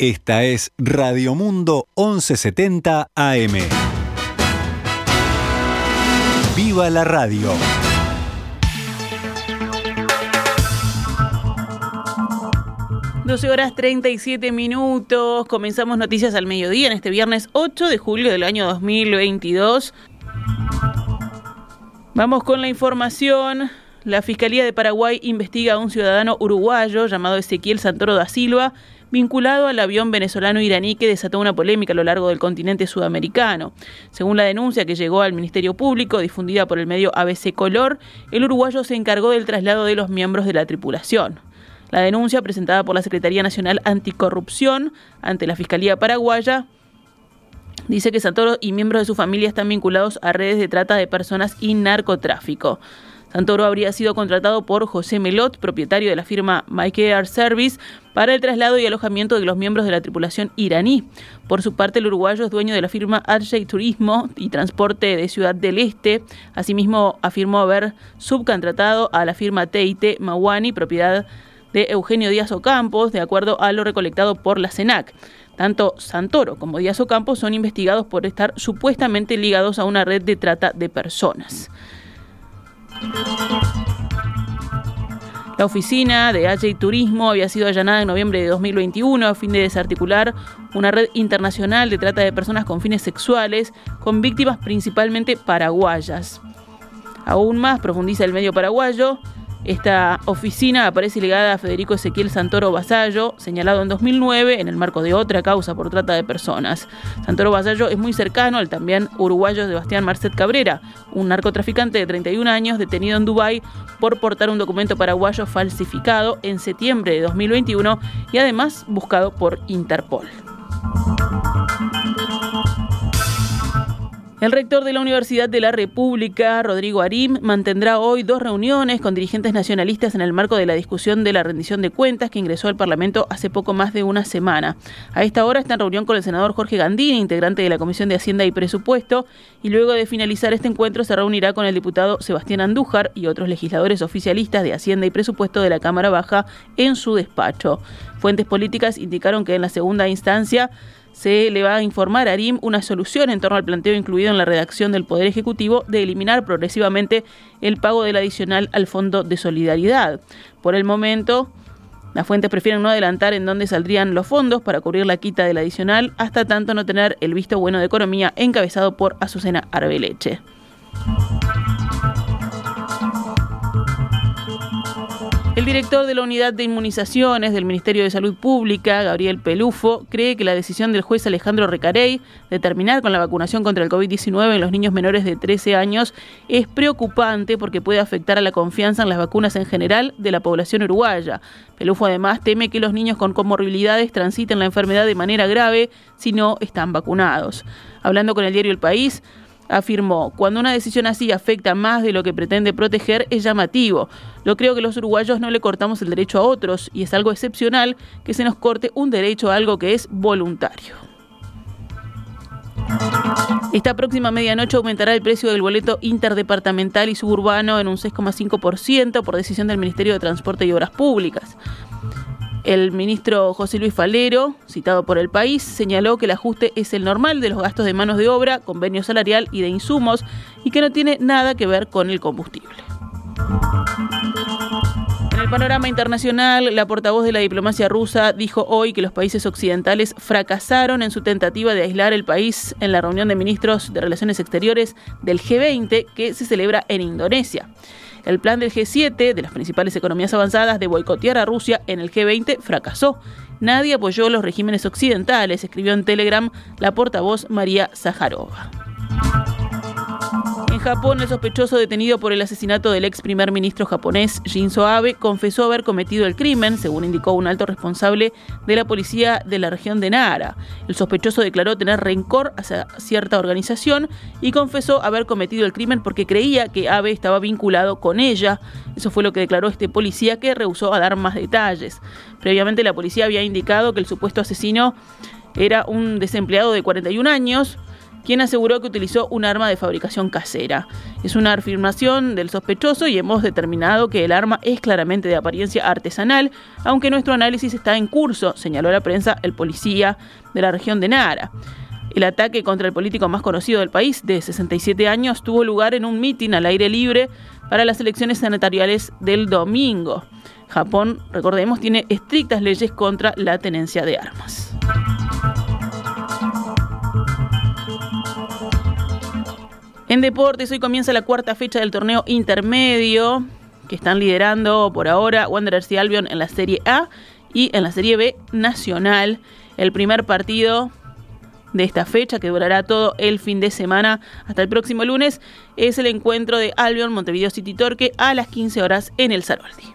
Esta es Radio Mundo 1170 AM. ¡Viva la radio! Doce horas 37 minutos. Comenzamos noticias al mediodía en este viernes 8 de julio del año 2022. Vamos con la información. La Fiscalía de Paraguay investiga a un ciudadano uruguayo llamado Ezequiel Santoro da Silva vinculado al avión venezolano-iraní que desató una polémica a lo largo del continente sudamericano. Según la denuncia que llegó al Ministerio Público, difundida por el medio ABC Color, el uruguayo se encargó del traslado de los miembros de la tripulación. La denuncia, presentada por la Secretaría Nacional Anticorrupción ante la Fiscalía Paraguaya, dice que Santoro y miembros de su familia están vinculados a redes de trata de personas y narcotráfico. Santoro habría sido contratado por José Melot, propietario de la firma Mike Air Service, para el traslado y alojamiento de los miembros de la tripulación iraní. Por su parte, el uruguayo es dueño de la firma Arjay Turismo y Transporte de Ciudad del Este. Asimismo, afirmó haber subcontratado a la firma TIT Mawani, propiedad de Eugenio Díaz Ocampos, de acuerdo a lo recolectado por la CENAC. Tanto Santoro como Díaz Ocampos son investigados por estar supuestamente ligados a una red de trata de personas. La oficina de HJ Turismo había sido allanada en noviembre de 2021 a fin de desarticular una red internacional de trata de personas con fines sexuales, con víctimas principalmente paraguayas. Aún más profundiza el medio paraguayo esta oficina aparece ligada a Federico Ezequiel Santoro Basallo, señalado en 2009 en el marco de otra causa por trata de personas. Santoro Basallo es muy cercano al también uruguayo Sebastián Marcet Cabrera, un narcotraficante de 31 años detenido en Dubái por portar un documento paraguayo falsificado en septiembre de 2021 y además buscado por Interpol. El rector de la Universidad de la República, Rodrigo Arim, mantendrá hoy dos reuniones con dirigentes nacionalistas en el marco de la discusión de la rendición de cuentas que ingresó al Parlamento hace poco más de una semana. A esta hora está en reunión con el senador Jorge Gandini, integrante de la Comisión de Hacienda y Presupuesto, y luego de finalizar este encuentro se reunirá con el diputado Sebastián Andújar y otros legisladores oficialistas de Hacienda y Presupuesto de la Cámara Baja en su despacho. Fuentes políticas indicaron que en la segunda instancia se le va a informar a ARIM una solución en torno al planteo incluido en la redacción del Poder Ejecutivo de eliminar progresivamente el pago del adicional al Fondo de Solidaridad. Por el momento, las fuentes prefieren no adelantar en dónde saldrían los fondos para cubrir la quita del adicional hasta tanto no tener el visto bueno de economía encabezado por Azucena Arbeleche. El director de la Unidad de Inmunizaciones del Ministerio de Salud Pública, Gabriel Pelufo, cree que la decisión del juez Alejandro Recarey de terminar con la vacunación contra el COVID-19 en los niños menores de 13 años es preocupante porque puede afectar a la confianza en las vacunas en general de la población uruguaya. Pelufo además teme que los niños con comorbilidades transiten la enfermedad de manera grave si no están vacunados. Hablando con el diario El País, afirmó, cuando una decisión así afecta más de lo que pretende proteger es llamativo. Lo creo que los uruguayos no le cortamos el derecho a otros y es algo excepcional que se nos corte un derecho a algo que es voluntario. Esta próxima medianoche aumentará el precio del boleto interdepartamental y suburbano en un 6,5% por decisión del Ministerio de Transporte y Obras Públicas. El ministro José Luis Falero, citado por el país, señaló que el ajuste es el normal de los gastos de manos de obra, convenio salarial y de insumos y que no tiene nada que ver con el combustible. En el panorama internacional, la portavoz de la diplomacia rusa dijo hoy que los países occidentales fracasaron en su tentativa de aislar el país en la reunión de ministros de Relaciones Exteriores del G20 que se celebra en Indonesia. El plan del G7, de las principales economías avanzadas, de boicotear a Rusia en el G20 fracasó. Nadie apoyó los regímenes occidentales, escribió en Telegram la portavoz María Zaharova. Japón, el sospechoso detenido por el asesinato del ex primer ministro japonés Shinzo Abe confesó haber cometido el crimen, según indicó un alto responsable de la policía de la región de Nara. El sospechoso declaró tener rencor hacia cierta organización y confesó haber cometido el crimen porque creía que Abe estaba vinculado con ella. Eso fue lo que declaró este policía que rehusó a dar más detalles. Previamente la policía había indicado que el supuesto asesino era un desempleado de 41 años quien aseguró que utilizó un arma de fabricación casera. Es una afirmación del sospechoso y hemos determinado que el arma es claramente de apariencia artesanal, aunque nuestro análisis está en curso, señaló la prensa el policía de la región de Nara. El ataque contra el político más conocido del país, de 67 años, tuvo lugar en un mitin al aire libre para las elecciones senatoriales del domingo. Japón, recordemos, tiene estrictas leyes contra la tenencia de armas. En deportes, hoy comienza la cuarta fecha del torneo intermedio, que están liderando por ahora Wanderers y Albion en la Serie A y en la Serie B Nacional. El primer partido de esta fecha, que durará todo el fin de semana hasta el próximo lunes, es el encuentro de Albion Montevideo City Torque a las 15 horas en el Saroldi.